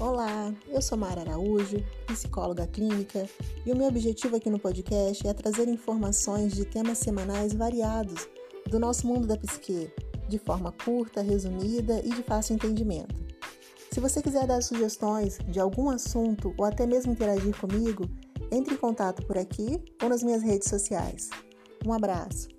Olá, eu sou Mara Araújo, psicóloga clínica, e o meu objetivo aqui no podcast é trazer informações de temas semanais variados do nosso mundo da psique, de forma curta, resumida e de fácil entendimento. Se você quiser dar sugestões de algum assunto ou até mesmo interagir comigo, entre em contato por aqui ou nas minhas redes sociais. Um abraço!